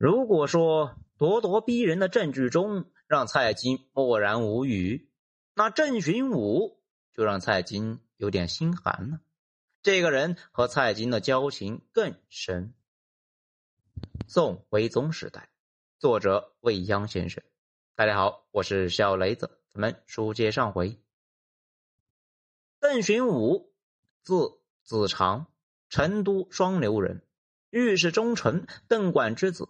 如果说咄咄逼人的证据中让蔡京默然无语，那郑寻武就让蔡京有点心寒了。这个人和蔡京的交情更深。宋徽宗时代，作者未央先生。大家好，我是小雷子，咱们书接上回。邓寻武，字子长，成都双流人，御史中丞邓管之子。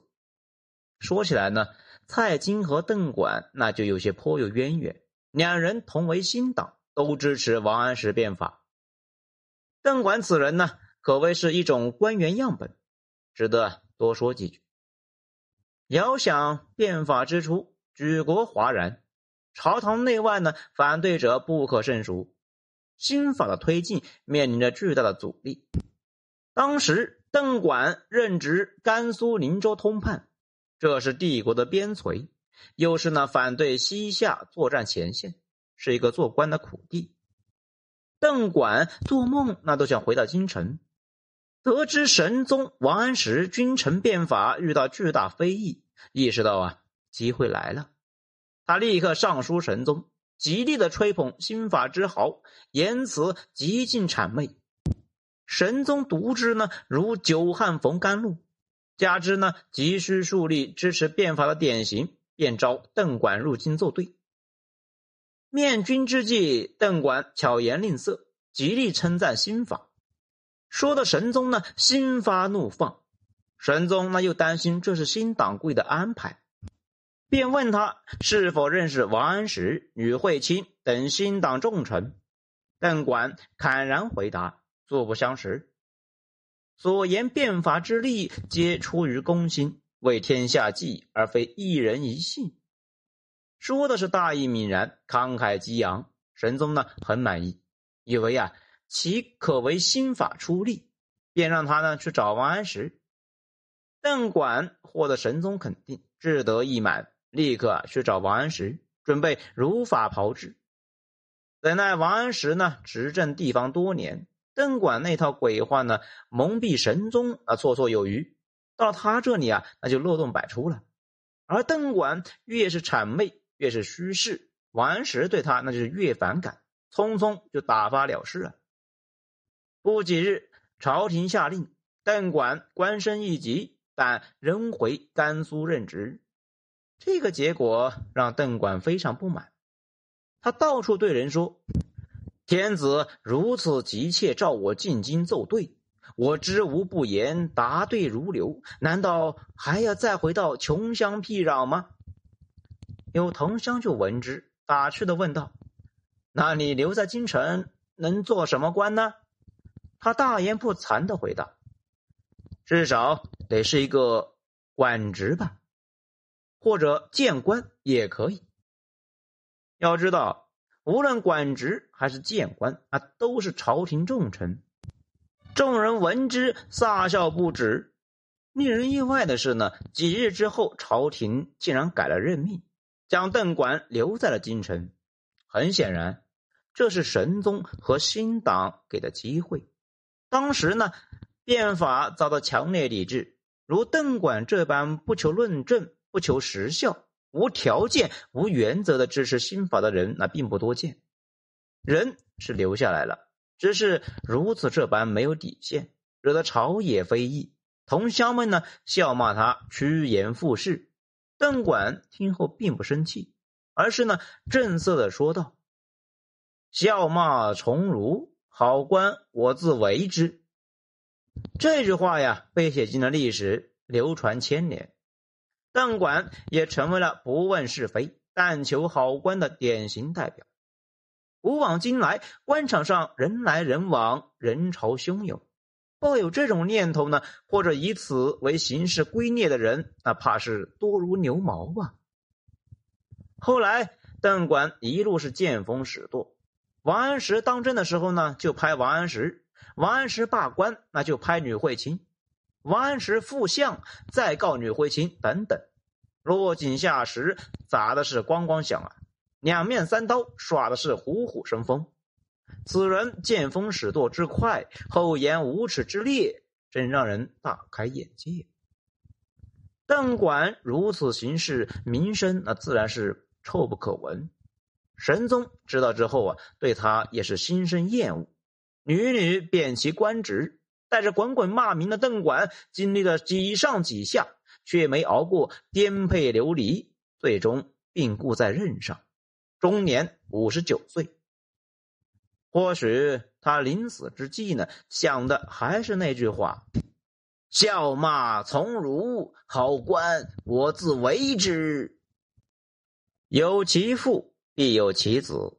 说起来呢，蔡京和邓管那就有些颇有渊源。两人同为新党，都支持王安石变法。邓管此人呢，可谓是一种官员样本，值得多说几句。遥想变法之初，举国哗然，朝堂内外呢，反对者不可胜数。新法的推进面临着巨大的阻力。当时，邓管任职甘肃灵州通判，这是帝国的边陲，又是那反对西夏作战前线，是一个做官的苦地。邓管做梦那都想回到京城。得知神宗王安石君臣变法遇到巨大非议，意识到啊机会来了，他立刻上书神宗。极力的吹捧新法之好，言辞极尽谄媚。神宗读之呢，如久旱逢甘露。加之呢，急需树立支持变法的典型，便招邓管入京作对。面君之际，邓管巧言令色，极力称赞新法，说的神宗呢心发怒放。神宗呢又担心这是新党贵的安排。便问他是否认识王安石、吕惠卿等新党重臣。邓管坦然回答：“素不相识。所言变法之力，皆出于公心，为天下计，而非一人一信。”说的是大义凛然、慷慨激昂。神宗呢很满意，以为啊其可为新法出力，便让他呢去找王安石。邓管获得神宗肯定，志得意满。立刻去找王安石，准备如法炮制。怎奈王安石呢，执政地方多年，邓管那套鬼话呢，蒙蔽神宗啊，绰绰有余。到他这里啊，那就漏洞百出了。而邓管越是谄媚，越是虚饰，王安石对他那就是越反感，匆匆就打发了事了。不几日，朝廷下令，邓管官升一级，但仍回甘肃任职。这个结果让邓管非常不满，他到处对人说：“天子如此急切召我进京奏对，我知无不言，答对如流，难道还要再回到穷乡僻壤吗？”有同乡就闻之，打趣的问道：“那你留在京城能做什么官呢？”他大言不惭的回答：“至少得是一个官职吧。”或者谏官也可以。要知道，无论管职还是谏官，啊，都是朝廷重臣。众人闻之，撒笑不止。令人意外的是呢，几日之后，朝廷竟然改了任命，将邓管留在了京城。很显然，这是神宗和新党给的机会。当时呢，变法遭到强烈抵制，如邓管这般不求论证。不求实效、无条件、无原则的支持新法的人，那并不多见。人是留下来了，只是如此这般没有底线，惹得朝野非议。同乡们呢，笑骂他趋炎附势。邓管听后并不生气，而是呢，正色的说道：“笑骂从儒，好官我自为之。”这句话呀，被写进了历史，流传千年。邓管也成为了不问是非、但求好官的典型代表。古往今来，官场上人来人往，人潮汹涌，抱有这种念头呢，或者以此为行事规臬的人，那怕是多如牛毛吧。后来，邓管一路是见风使舵。王安石当政的时候呢，就拍王安石；王安石罢官，那就拍吕惠卿。王安石复相，再告吕惠卿等等，落井下石，砸的是咣咣响啊！两面三刀，耍的是虎虎生风。此人见风使舵之快，厚颜无耻之烈，真让人大开眼界。邓管如此行事，名声那自然是臭不可闻。神宗知道之后啊，对他也是心生厌恶，屡屡贬其官职，带着滚滚骂名的邓管经历了几上几下，却没熬过颠沛流离，最终病故在任上，终年五十九岁。或许他临死之际呢，想的还是那句话：“笑骂从儒，好官我自为之。”有其父。必有其子。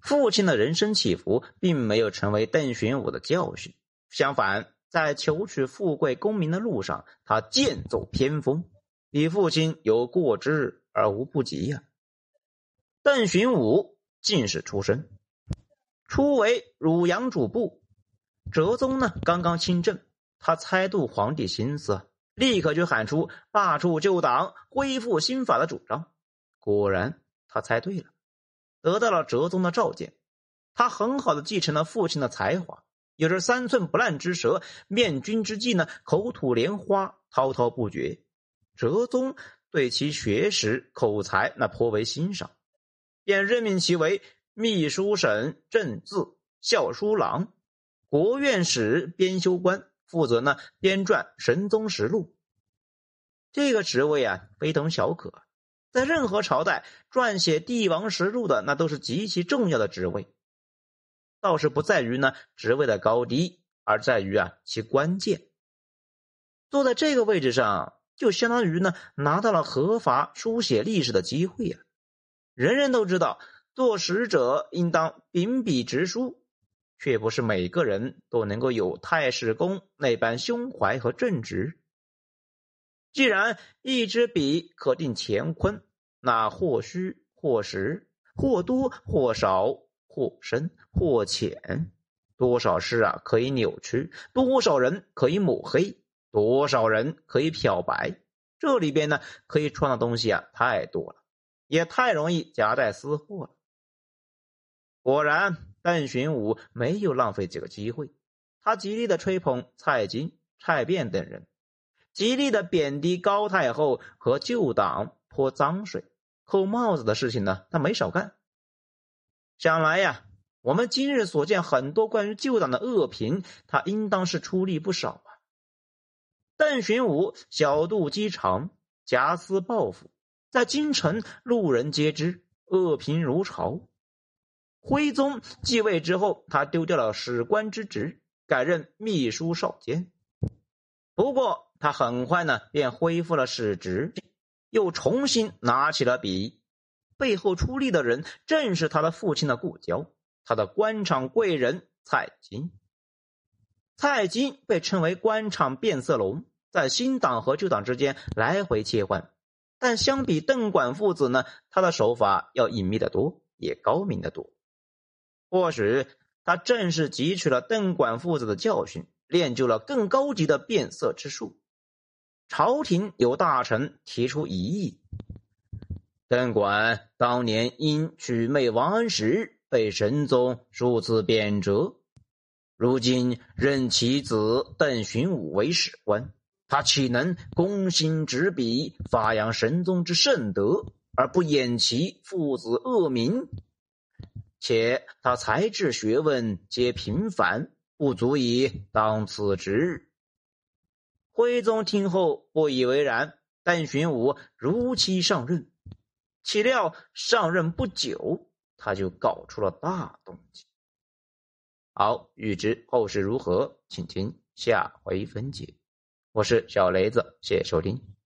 父亲的人生起伏，并没有成为邓玄武的教训。相反，在求取富贵功名的路上，他剑走偏锋，比父亲有过之而无不及呀。邓寻武进士出身，初为汝阳主簿。哲宗呢，刚刚亲政，他猜度皇帝心思，立刻就喊出罢黜旧党、恢复新法的主张。果然。他猜对了，得到了哲宗的召见。他很好的继承了父亲的才华，有着三寸不烂之舌，面君之际呢，口吐莲花，滔滔不绝。哲宗对其学识口才那颇为欣赏，便任命其为秘书省正字校书郎、国院史编修官，负责呢编撰《神宗实录》。这个职位啊，非同小可。在任何朝代撰写帝王实录的，那都是极其重要的职位。倒是不在于呢职位的高低，而在于啊其关键。坐在这个位置上，就相当于呢拿到了合法书写历史的机会啊。人人都知道，做使者应当秉笔直书，却不是每个人都能够有太史公那般胸怀和正直。既然一支笔可定乾坤，那或虚或实，或多或少，或深或浅，多少事啊可以扭曲，多少人可以抹黑，多少人可以漂白，这里边呢可以穿的东西啊太多了，也太容易夹带私货了。果然，邓寻武没有浪费这个机会，他极力的吹捧蔡京、蔡卞等人。极力的贬低高太后和旧党泼脏水、扣帽子的事情呢，他没少干。想来呀，我们今日所见很多关于旧党的恶评，他应当是出力不少啊。邓玄武小肚鸡肠，夹私报复，在京城路人皆知，恶评如潮。徽宗继位之后，他丢掉了史官之职，改任秘书少监。不过，他很快呢，便恢复了史职，又重新拿起了笔。背后出力的人，正是他的父亲的故交，他的官场贵人蔡京。蔡京被称为官场变色龙，在新党和旧党之间来回切换。但相比邓管父子呢，他的手法要隐秘的多，也高明的多。或许他正是汲取了邓管父子的教训，练就了更高级的变色之术。朝廷有大臣提出疑议：邓管当年因娶妹王安石，被神宗数次贬谪，如今任其子邓寻武为史官，他岂能公心执笔，发扬神宗之圣德，而不掩其父子恶名？且他才智学问皆平凡，不足以当此职。徽宗听后不以为然，邓寻武如期上任，岂料上任不久，他就搞出了大动静。好，欲知后事如何，请听下回分解。我是小雷子，谢谢收听。